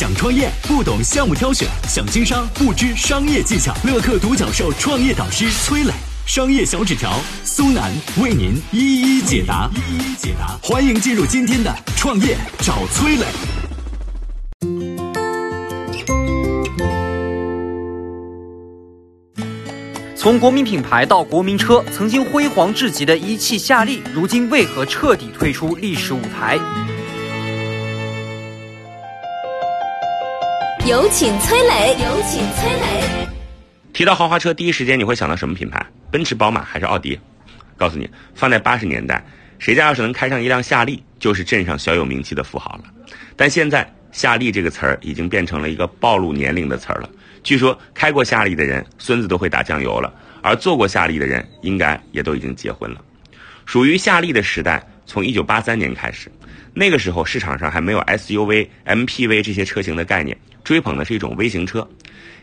想创业不懂项目挑选，想经商不知商业技巧。乐客独角兽创业导师崔磊，商业小纸条苏南为您一一解答。一一解答，欢迎进入今天的创业找崔磊。从国民品牌到国民车，曾经辉煌至极的一汽夏利，如今为何彻底退出历史舞台？有请崔磊。有请崔磊。提到豪华车，第一时间你会想到什么品牌？奔驰、宝马还是奥迪？告诉你，放在八十年代，谁家要是能开上一辆夏利，就是镇上小有名气的富豪了。但现在，夏利这个词儿已经变成了一个暴露年龄的词儿了。据说开过夏利的人，孙子都会打酱油了；而坐过夏利的人，应该也都已经结婚了。属于夏利的时代，从一九八三年开始，那个时候市场上还没有 SUV、MPV 这些车型的概念，追捧的是一种微型车。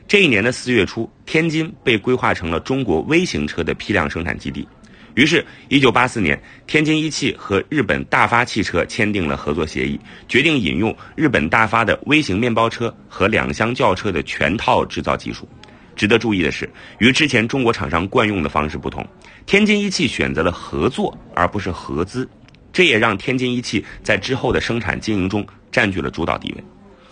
这一年的四月初，天津被规划成了中国微型车的批量生产基地。于是，一九八四年，天津一汽和日本大发汽车签订了合作协议，决定引用日本大发的微型面包车和两厢轿车的全套制造技术。值得注意的是，与之前中国厂商惯用的方式不同，天津一汽选择了合作而不是合资，这也让天津一汽在之后的生产经营中占据了主导地位。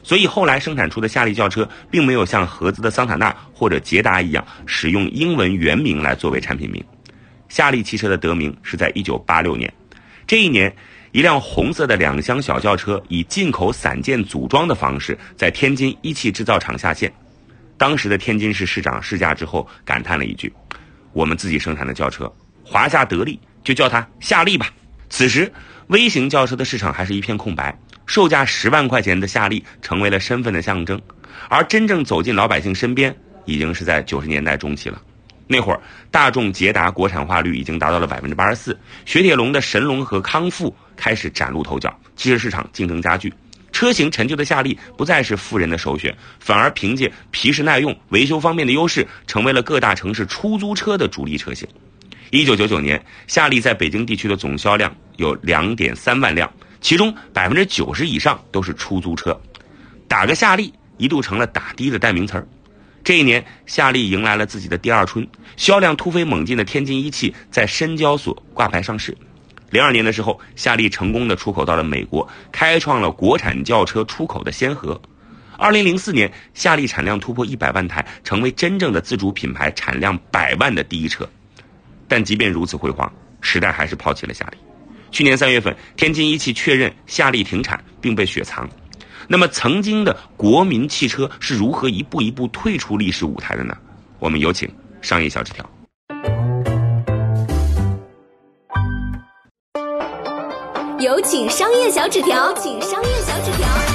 所以，后来生产出的夏利轿车并没有像合资的桑塔纳或者捷达一样使用英文原名来作为产品名。夏利汽车的得名是在一九八六年，这一年，一辆红色的两厢小轿车以进口散件组装的方式在天津一汽制造厂下线。当时的天津市市长试驾之后感叹了一句：“我们自己生产的轿车，华夏得利就叫它夏利吧。”此时，微型轿车的市场还是一片空白，售价十万块钱的夏利成为了身份的象征，而真正走进老百姓身边，已经是在九十年代中期了。那会儿，大众捷达国产化率已经达到了百分之八十四，雪铁龙的神龙和康复开始崭露头角，汽车市场竞争加剧，车型陈旧的夏利不再是富人的首选，反而凭借皮实耐用、维修方面的优势，成为了各大城市出租车的主力车型。一九九九年，夏利在北京地区的总销量有两点三万辆，其中百分之九十以上都是出租车，打个夏利一度成了打的的代名词儿。这一年，夏利迎来了自己的第二春，销量突飞猛进的天津一汽在深交所挂牌上市。零二年的时候，夏利成功的出口到了美国，开创了国产轿车出口的先河。二零零四年，夏利产量突破一百万台，成为真正的自主品牌产量百万的第一车。但即便如此辉煌，时代还是抛弃了夏利。去年三月份，天津一汽确认夏利停产，并被雪藏。那么，曾经的国民汽车是如何一步一步退出历史舞台的呢？我们有请商业小纸条。有请商业小纸条，请商业小纸条。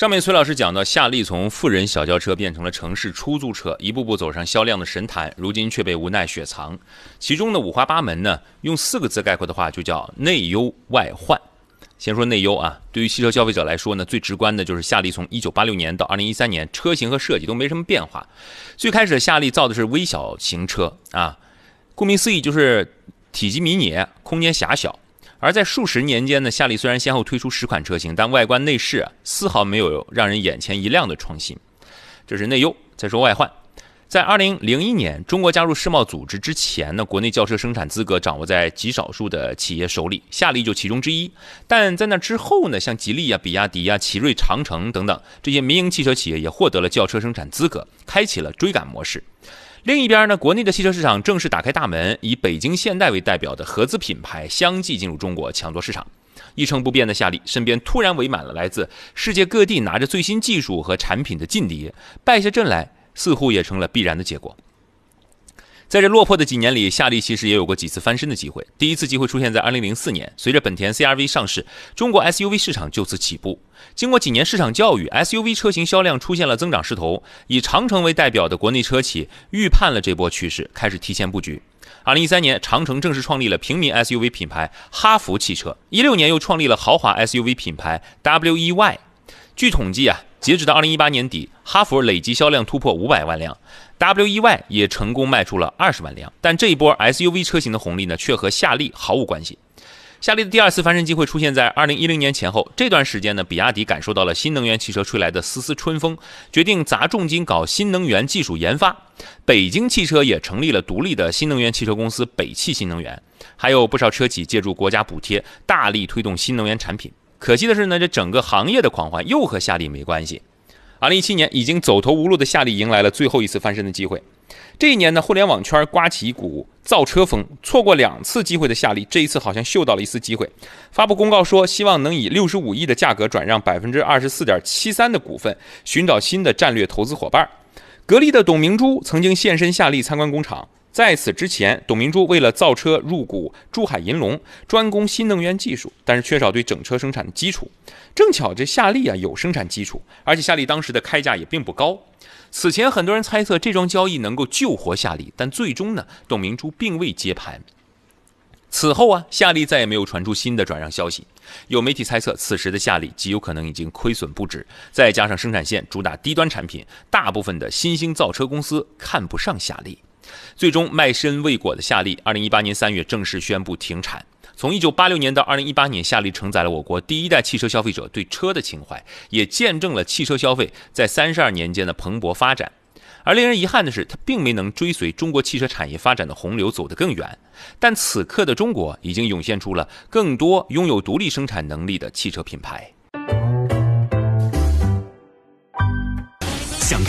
上面崔老师讲到，夏利从富人小轿车变成了城市出租车，一步步走上销量的神坛，如今却被无奈雪藏。其中的五花八门呢，用四个字概括的话，就叫内忧外患。先说内忧啊，对于汽车消费者来说呢，最直观的就是夏利从一九八六年到二零一三年，车型和设计都没什么变化。最开始夏利造的是微小型车啊，顾名思义就是体积迷你，空间狭小。而在数十年间呢，夏利虽然先后推出十款车型，但外观内饰啊丝毫没有让人眼前一亮的创新。这是内忧。再说外患。在二零零一年，中国加入世贸组织之前呢，国内轿车生产资格掌握在极少数的企业手里，夏利就其中之一。但在那之后呢，像吉利啊、比亚迪啊、奇瑞、长城等等这些民营汽车企业也获得了轿车生产资格，开启了追赶模式。另一边呢，国内的汽车市场正式打开大门，以北京现代为代表的合资品牌相继进入中国抢夺市场。一成不变的夏利身边突然围满了来自世界各地拿着最新技术和产品的劲敌，败下阵来。似乎也成了必然的结果。在这落魄的几年里，夏利其实也有过几次翻身的机会。第一次机会出现在2004年，随着本田 CR-V 上市，中国 SUV 市场就此起步。经过几年市场教育，SUV 车型销量出现了增长势头。以长城为代表的国内车企预判了这波趋势，开始提前布局。2013年，长城正式创立了平民 SUV 品牌哈弗汽车。16年又创立了豪华 SUV 品牌 WEY。据统计啊。截止到二零一八年底，哈弗累计销量突破五百万辆，WEY 也成功卖出了二十万辆。但这一波 SUV 车型的红利呢，却和夏利毫无关系。夏利的第二次翻身机会出现在二零一零年前后，这段时间呢，比亚迪感受到了新能源汽车吹来的丝丝春风，决定砸重金搞新能源技术研发。北京汽车也成立了独立的新能源汽车公司北汽新能源，还有不少车企借助国家补贴，大力推动新能源产品。可惜的是呢，这整个行业的狂欢又和夏利没关系。二零一七年，已经走投无路的夏利迎来了最后一次翻身的机会。这一年呢，互联网圈刮起一股造车风，错过两次机会的夏利，这一次好像嗅到了一丝机会，发布公告说，希望能以六十五亿的价格转让百分之二十四点七三的股份，寻找新的战略投资伙伴。格力的董明珠曾经现身夏利参观工厂。在此之前，董明珠为了造车入股珠海银隆，专攻新能源技术，但是缺少对整车生产的基础。正巧这夏利啊有生产基础，而且夏利当时的开价也并不高。此前很多人猜测这桩交易能够救活夏利，但最终呢，董明珠并未接盘。此后啊，夏利再也没有传出新的转让消息。有媒体猜测，此时的夏利极有可能已经亏损不止，再加上生产线主打低端产品，大部分的新兴造车公司看不上夏利。最终卖身未果的夏利，二零一八年三月正式宣布停产。从一九八六年到二零一八年，夏利承载了我国第一代汽车消费者对车的情怀，也见证了汽车消费在三十二年间的蓬勃发展。而令人遗憾的是，它并没能追随中国汽车产业发展的洪流走得更远。但此刻的中国已经涌现出了更多拥有独立生产能力的汽车品牌。